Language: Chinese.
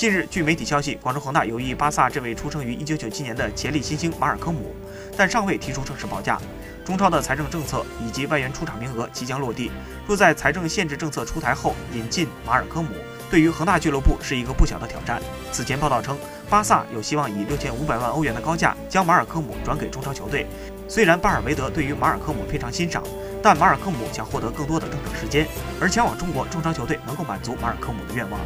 近日，据媒体消息，广州恒大有意巴萨这位出生于1997年的潜力新星马尔科姆，但尚未提出正式报价。中超的财政政策以及外援出场名额即将落地，若在财政限制政策出台后引进马尔科姆，对于恒大俱乐部是一个不小的挑战。此前报道称，巴萨有希望以6500万欧元的高价将马尔科姆转给中超球队。虽然巴尔维德对于马尔科姆非常欣赏，但马尔科姆想获得更多的登场时间，而前往中国中超球队能够满足马尔科姆的愿望。